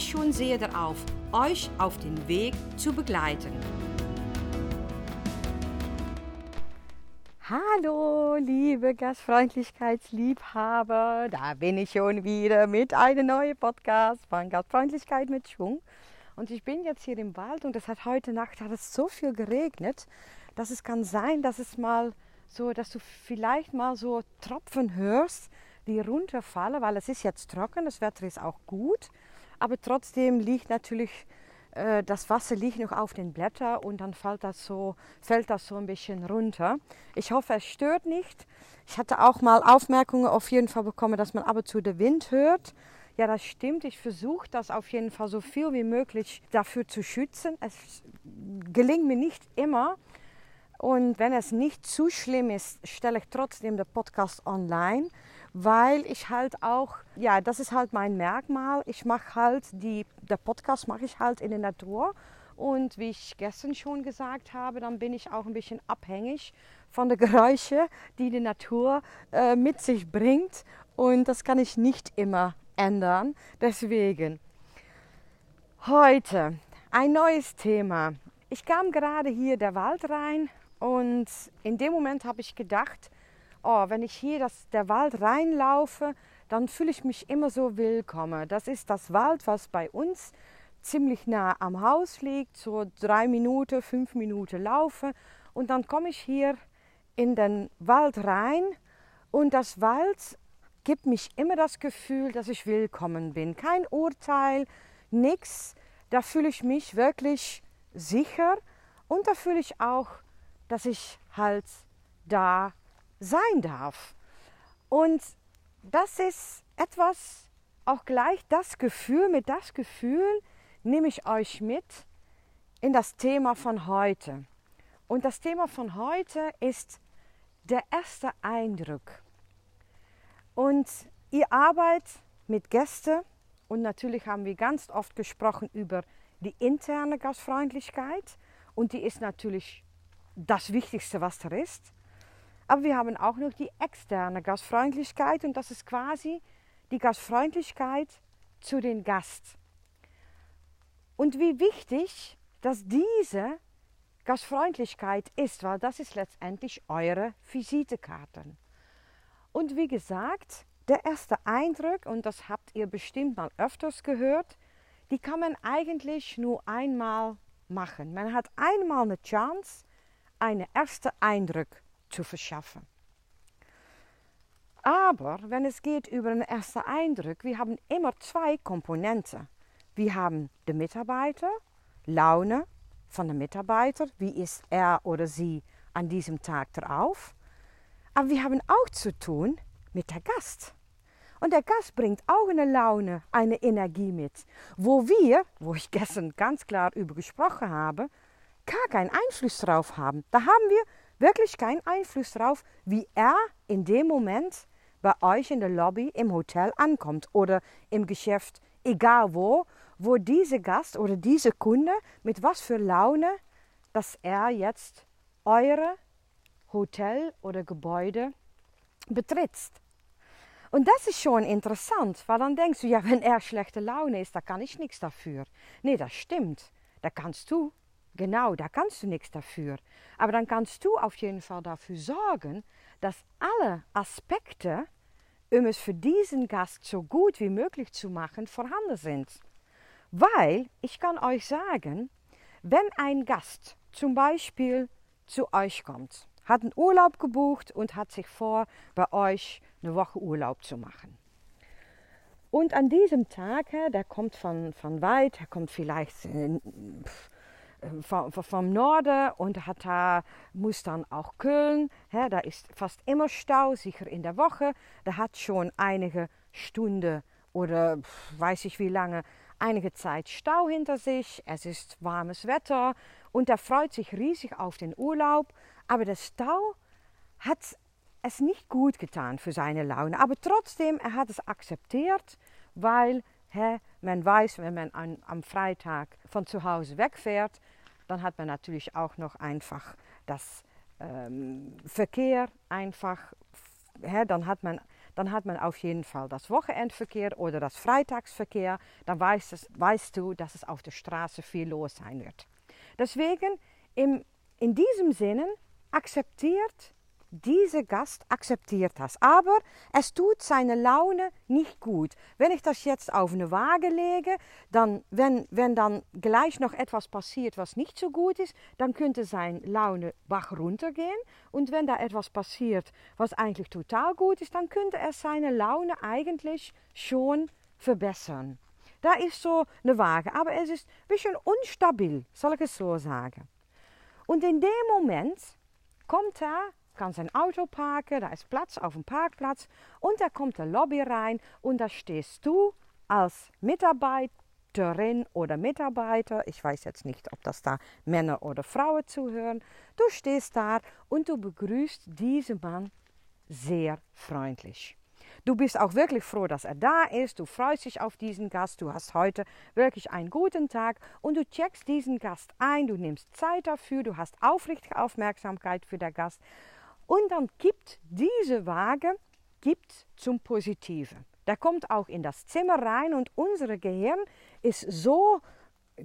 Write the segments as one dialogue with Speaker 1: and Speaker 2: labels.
Speaker 1: schon sehr darauf, euch auf den Weg zu begleiten. Hallo, liebe Gastfreundlichkeitsliebhaber, da bin ich schon wieder mit einem neuen Podcast von Gastfreundlichkeit mit Schwung. Und ich bin jetzt hier im Wald und es hat heute Nacht hat es so viel geregnet dass es kann sein, dass es mal so, dass du vielleicht mal so Tropfen hörst, die runterfallen, weil es ist jetzt trocken, das Wetter ist auch gut, aber trotzdem liegt natürlich äh, das Wasser liegt noch auf den Blättern und dann fällt das so, fällt das so ein bisschen runter. Ich hoffe, es stört nicht. Ich hatte auch mal Aufmerkungen auf jeden Fall bekommen, dass man ab und zu den Wind hört. Ja, das stimmt. Ich versuche das auf jeden Fall so viel wie möglich dafür zu schützen. Es gelingt mir nicht immer, und wenn es nicht zu schlimm ist, stelle ich trotzdem den Podcast online, weil ich halt auch, ja, das ist halt mein Merkmal. Ich mache halt die, der Podcast mache ich halt in der Natur. Und wie ich gestern schon gesagt habe, dann bin ich auch ein bisschen abhängig von den Geräuschen, die die Natur äh, mit sich bringt. Und das kann ich nicht immer ändern. Deswegen heute ein neues Thema. Ich kam gerade hier der Wald rein und in dem Moment habe ich gedacht, oh, wenn ich hier das, der Wald reinlaufe, dann fühle ich mich immer so willkommen. Das ist das Wald, was bei uns ziemlich nah am Haus liegt, so drei Minuten, fünf Minuten laufe. Und dann komme ich hier in den Wald rein und das Wald gibt mich immer das Gefühl, dass ich willkommen bin. Kein Urteil, nichts. Da fühle ich mich wirklich sicher und da fühle ich auch dass ich halt da sein darf. Und das ist etwas, auch gleich das Gefühl, mit das Gefühl nehme ich euch mit in das Thema von heute. Und das Thema von heute ist der erste Eindruck. Und ihr arbeitet mit Gästen und natürlich haben wir ganz oft gesprochen über die interne Gastfreundlichkeit und die ist natürlich das Wichtigste, was da ist. Aber wir haben auch noch die externe Gastfreundlichkeit und das ist quasi die Gastfreundlichkeit zu den Gast. Und wie wichtig, dass diese Gastfreundlichkeit ist, weil das ist letztendlich eure Visitekarten. Und wie gesagt, der erste Eindruck, und das habt ihr bestimmt mal öfters gehört, die kann man eigentlich nur einmal machen. Man hat einmal eine Chance, einen ersten Eindruck zu verschaffen. Aber wenn es geht über einen ersten Eindruck, wir haben immer zwei Komponenten. Wir haben den Mitarbeiter, Laune von dem Mitarbeiter, wie ist er oder sie an diesem Tag drauf. Aber wir haben auch zu tun mit der Gast. Und der Gast bringt auch eine Laune, eine Energie mit, wo wir, wo ich gestern ganz klar über gesprochen habe, gar keinen Einfluss drauf haben. Da haben wir wirklich keinen Einfluss drauf, wie er in dem Moment bei euch in der Lobby im Hotel ankommt oder im Geschäft, egal wo, wo diese Gast oder diese Kunde mit was für Laune, dass er jetzt eure Hotel oder Gebäude betritt. Und das ist schon interessant, weil dann denkst du, ja, wenn er schlechte Laune ist, da kann ich nichts dafür. Nee, das stimmt. Da kannst du Genau, da kannst du nichts dafür. Aber dann kannst du auf jeden Fall dafür sorgen, dass alle Aspekte, um es für diesen Gast so gut wie möglich zu machen, vorhanden sind. Weil ich kann euch sagen, wenn ein Gast zum Beispiel zu euch kommt, hat einen Urlaub gebucht und hat sich vor, bei euch eine Woche Urlaub zu machen. Und an diesem Tag, der kommt von, von weit, er kommt vielleicht äh, vom, vom Norden und hat da, muss dann auch Köln. Ja, da ist fast immer Stau, sicher in der Woche. Da hat schon einige Stunden oder weiß ich wie lange einige Zeit Stau hinter sich, es ist warmes Wetter und er freut sich riesig auf den Urlaub, aber der Stau hat es nicht gut getan für seine Laune, aber trotzdem, er hat es akzeptiert, weil man weiß, wenn man an, am Freitag von zu Hause wegfährt, dann hat man natürlich auch noch einfach das ähm, Verkehr einfach, hä, dann hat man dann hat man auf jeden Fall das Wochenendverkehr oder das Freitagsverkehr. Dann weißt, es, weißt du, dass es auf der Straße viel los sein wird. Deswegen, im, in diesem Sinne, akzeptiert dieser Gast akzeptiert das. Aber es tut seine Laune nicht gut. Wenn ich das jetzt auf eine Waage lege, dann, wenn, wenn dann gleich noch etwas passiert, was nicht so gut ist, dann könnte seine Laune bach runtergehen. Und wenn da etwas passiert, was eigentlich total gut ist, dann könnte er seine Laune eigentlich schon verbessern. Da ist so eine Waage, aber es ist ein bisschen unstabil, soll ich es so sagen. Und in dem Moment kommt er kann sein Auto parken, da ist Platz auf dem Parkplatz und da kommt der Lobby rein und da stehst du als Mitarbeiterin oder Mitarbeiter, ich weiß jetzt nicht, ob das da Männer oder Frauen zuhören, du stehst da und du begrüßt diesen Mann sehr freundlich. Du bist auch wirklich froh, dass er da ist. Du freust dich auf diesen Gast. Du hast heute wirklich einen guten Tag und du checkst diesen Gast ein. Du nimmst Zeit dafür. Du hast aufrichtige Aufmerksamkeit für den Gast. Und dann gibt diese Waage gibt zum Positiven. Der kommt auch in das Zimmer rein und unser Gehirn ist so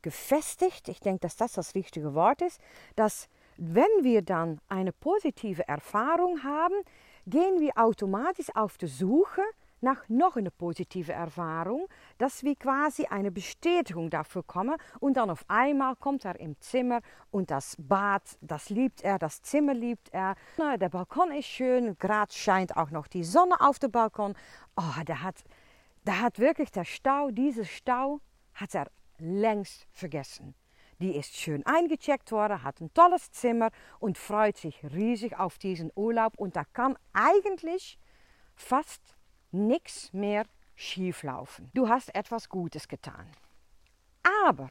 Speaker 1: gefestigt, ich denke, dass das das richtige Wort ist, dass wenn wir dann eine positive Erfahrung haben, gehen wir automatisch auf die Suche nach noch eine positive Erfahrung, dass wir quasi eine Bestätigung dafür kommen und dann auf einmal kommt er im Zimmer und das Bad, das liebt er, das Zimmer liebt er. Der Balkon ist schön, gerade scheint auch noch die Sonne auf dem Balkon. Oh, der hat, der hat wirklich der Stau, diese Stau hat er längst vergessen. Die ist schön eingecheckt worden, hat ein tolles Zimmer und freut sich riesig auf diesen Urlaub. Und da kann eigentlich fast nichts mehr schieflaufen. Du hast etwas Gutes getan. Aber,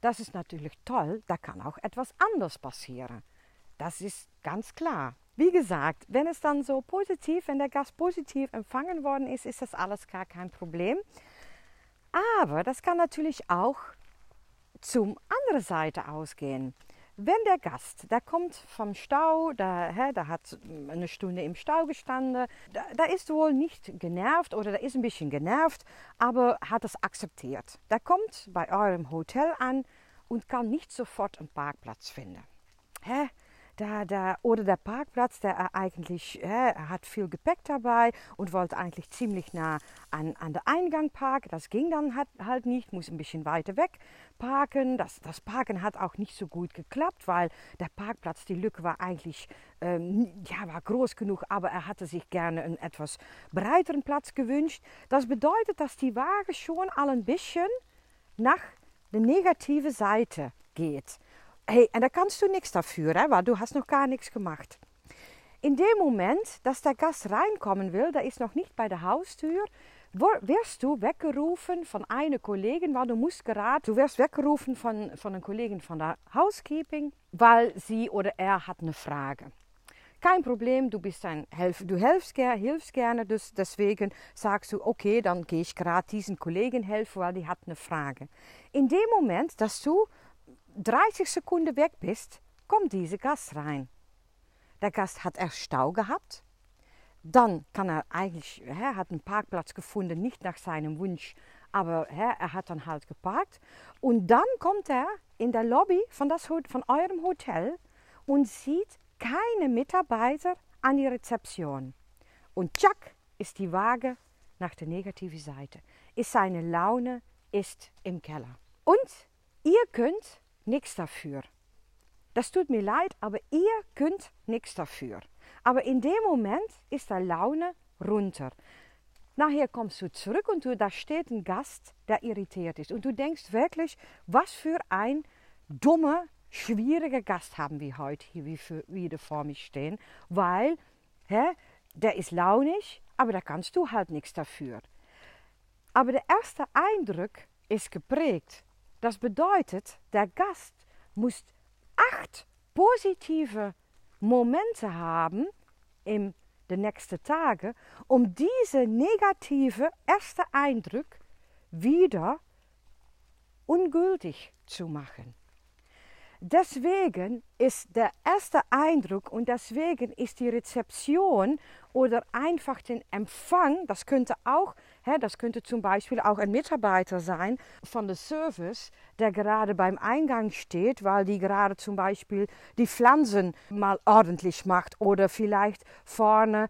Speaker 1: das ist natürlich toll, da kann auch etwas anderes passieren. Das ist ganz klar. Wie gesagt, wenn es dann so positiv, wenn der Gast positiv empfangen worden ist, ist das alles gar kein Problem. Aber das kann natürlich auch zum anderen Seite ausgehen. Wenn der Gast, der kommt vom Stau, der, hä, der hat eine Stunde im Stau gestanden, da, da ist wohl nicht genervt oder der ist ein bisschen genervt, aber hat es akzeptiert. Der kommt bei eurem Hotel an und kann nicht sofort einen Parkplatz finden. Hä? Da, da, oder der Parkplatz, der er eigentlich, äh, hat viel Gepäck dabei und wollte eigentlich ziemlich nah an, an den Eingang parken. Das ging dann halt, halt nicht, muss ein bisschen weiter weg parken. Das, das Parken hat auch nicht so gut geklappt, weil der Parkplatz, die Lücke war eigentlich, ähm, ja, war groß genug, aber er hatte sich gerne einen etwas breiteren Platz gewünscht. Das bedeutet, dass die Waage schon al ein bisschen nach der negativen Seite geht. Hey, en da kannst du nichts dafür, hè, weil du hast noch gar nichts gemacht. In dem Moment, dass der Gast reinkommen will, der ist noch nicht bei der Haustür, wirst du weggerufen von einer Kollegin, weil du musst gerade, du wirst weggerufen von, von einer Kollegin von der Housekeeping, weil sie oder er hat eine Frage. Kein Problem, du bist ein Helf, du hilfst, hilfst gerne, dus deswegen sagst du, okay, dann gehe ich gerade diesen Kollegen helfen, weil die hat eine Frage. In dem Moment, dass du 30 Sekunden weg bist, kommt dieser Gast rein. Der Gast hat erst Stau gehabt. Dann kann er eigentlich, er hat einen Parkplatz gefunden, nicht nach seinem Wunsch, aber er hat dann halt geparkt. Und dann kommt er in der Lobby von, das, von eurem Hotel und sieht keine Mitarbeiter an die Rezeption. Und tschack ist die Waage nach der negativen Seite. Ist seine Laune ist im Keller. Und ihr könnt nichts dafür. Das tut mir leid, aber ihr könnt nichts dafür. Aber in dem Moment ist der Laune runter. Nachher kommst du zurück und du, da steht ein Gast, der irritiert ist. Und du denkst wirklich, was für ein dummer, schwieriger Gast haben wir heute hier wieder vor mich stehen. Weil, hä, der ist launig, aber da kannst du halt nichts dafür. Aber der erste Eindruck ist geprägt. Das bedeutet, der Gast muss acht positive Momente haben in den nächsten Tagen, um diese negative erste Eindruck wieder ungültig zu machen. Deswegen ist der erste Eindruck und deswegen ist die Rezeption oder einfach den Empfang, das könnte auch, das könnte zum Beispiel auch ein Mitarbeiter sein von der Service, der gerade beim Eingang steht, weil die gerade zum Beispiel die Pflanzen mal ordentlich macht oder vielleicht vorne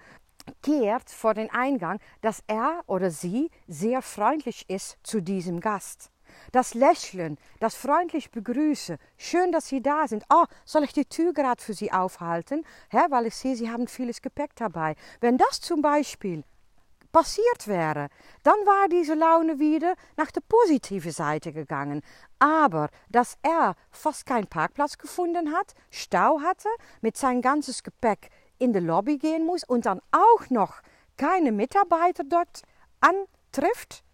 Speaker 1: kehrt vor den Eingang, dass er oder sie sehr freundlich ist zu diesem Gast. Das Lächeln, das freundlich Begrüßen, schön, dass Sie da sind. Oh, soll ich die Tür gerade für Sie aufhalten? Hä, weil ich sehe, Sie haben vieles Gepäck dabei. Wenn das zum Beispiel passiert wäre, dann war diese Laune wieder nach der positiven Seite gegangen. Aber dass er fast keinen Parkplatz gefunden hat, Stau hatte, mit sein ganzes Gepäck in die Lobby gehen muss und dann auch noch keine Mitarbeiter dort antrifft,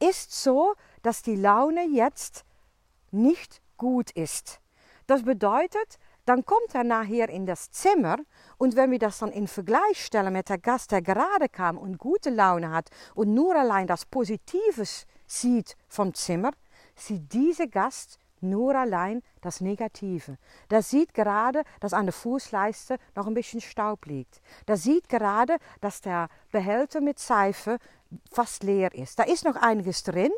Speaker 1: ist so, dass die Laune jetzt nicht gut ist. Das bedeutet, dann kommt er nachher in das Zimmer und wenn wir das dann in Vergleich stellen mit der Gast, der gerade kam und gute Laune hat und nur allein das Positives sieht vom Zimmer, sieht dieser Gast nur allein das Negative. Der sieht gerade, dass an der Fußleiste noch ein bisschen Staub liegt. Der sieht gerade, dass der Behälter mit Seife fast leer ist. Da ist noch einiges drin,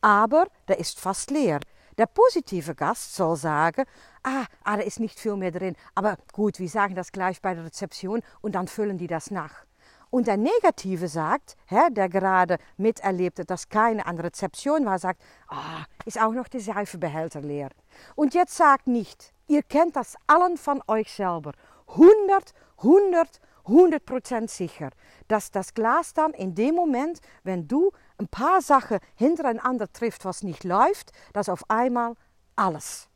Speaker 1: aber der ist fast leer. Der positive Gast soll sagen, ah, ah, da ist nicht viel mehr drin, aber gut, wir sagen das gleich bei der Rezeption und dann füllen die das nach. Und der Negative sagt, der gerade miterlebte, dass keine an Rezeption war, sagt, ah, ist auch noch der Seifenbehälter leer. Und jetzt sagt nicht, ihr kennt das allen von euch selber, 100, 100, 100 Prozent sicher, dass das Glas dann in dem Moment, wenn du ein paar Sachen hintereinander trifft, was nicht läuft, dass auf einmal alles,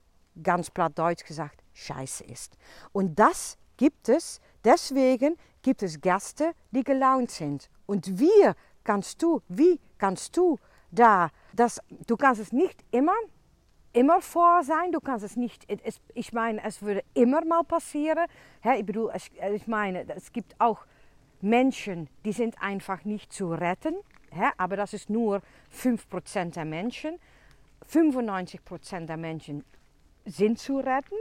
Speaker 1: ganz platt Deutsch gesagt, scheiße ist. Und das gibt es, deswegen gibt es Gäste, die gelaunt sind. Und wir kannst du, wie kannst du da, das, du kannst es nicht immer, immer vor sein, du kannst es nicht, es, ich meine, es würde immer mal passieren. Ja, ich bedoel, ich meine, es gibt auch Menschen, die sind einfach nicht zu retten. Aber das ist nur 5% der Menschen. 95% der Menschen sind zu retten.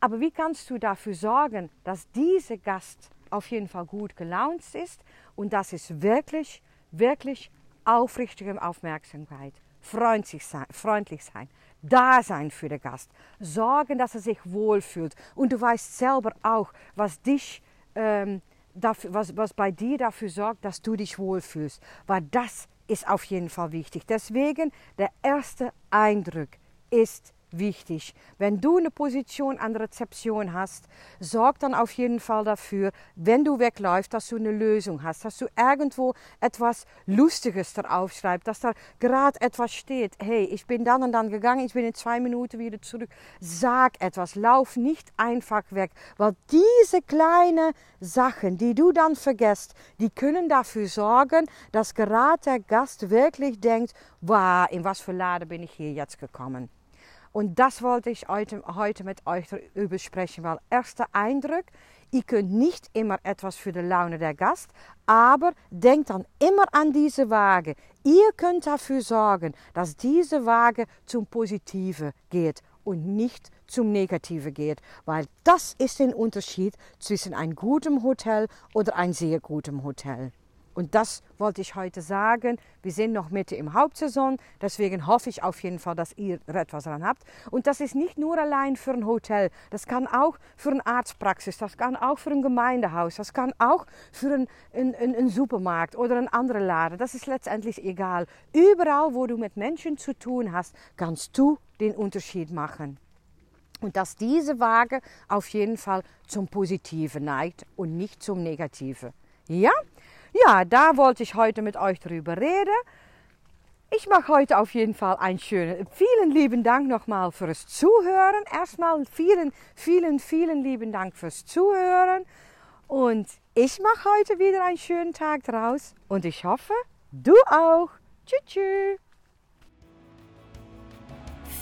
Speaker 1: Aber wie kannst du dafür sorgen, dass dieser Gast auf jeden Fall gut gelaunt ist? Und das ist wirklich, wirklich aufrichtige Aufmerksamkeit, freundlich sein, freundlich sein, da sein für den Gast, sorgen, dass er sich wohlfühlt. Und du weißt selber auch, was dich ähm, dafür, was, was bei dir dafür sorgt, dass du dich wohlfühlst. Weil das ist auf jeden Fall wichtig. Deswegen der erste Eindruck ist wichtig. Wenn du eine Position an der Rezeption hast, sorg dann auf jeden Fall dafür, wenn du wegläufst, dass du eine Lösung hast, dass du irgendwo etwas Lustiges darauf schreibst, dass da gerade etwas steht. Hey, ich bin dann und dann gegangen, ich bin in zwei Minuten wieder zurück. Sag etwas, lauf nicht einfach weg, weil diese kleinen Sachen, die du dann vergisst, die können dafür sorgen, dass gerade der Gast wirklich denkt, wow, in was für Lade bin ich hier jetzt gekommen. Und das wollte ich heute, heute mit euch darüber sprechen, weil erster Eindruck, ihr könnt nicht immer etwas für die Laune der Gast, aber denkt dann immer an diese Waage. Ihr könnt dafür sorgen, dass diese Waage zum Positiven geht und nicht zum Negativen geht, weil das ist der Unterschied zwischen einem guten Hotel oder einem sehr guten Hotel. Und das wollte ich heute sagen. Wir sind noch Mitte im Hauptsaison, deswegen hoffe ich auf jeden Fall, dass ihr etwas daran habt. Und das ist nicht nur allein für ein Hotel, das kann auch für eine Arztpraxis, das kann auch für ein Gemeindehaus, das kann auch für einen ein, ein Supermarkt oder ein anderer Laden. Das ist letztendlich egal. Überall, wo du mit Menschen zu tun hast, kannst du den Unterschied machen. Und dass diese Waage auf jeden Fall zum Positiven neigt und nicht zum Negativen. Ja? Ja, da wollte ich heute mit euch drüber reden. Ich mache heute auf jeden Fall einen schönen. Vielen lieben Dank nochmal fürs Zuhören. Erstmal vielen, vielen, vielen lieben Dank fürs Zuhören. Und ich mache heute wieder einen schönen Tag draus. Und ich hoffe, du auch. Tschüss. tschüss.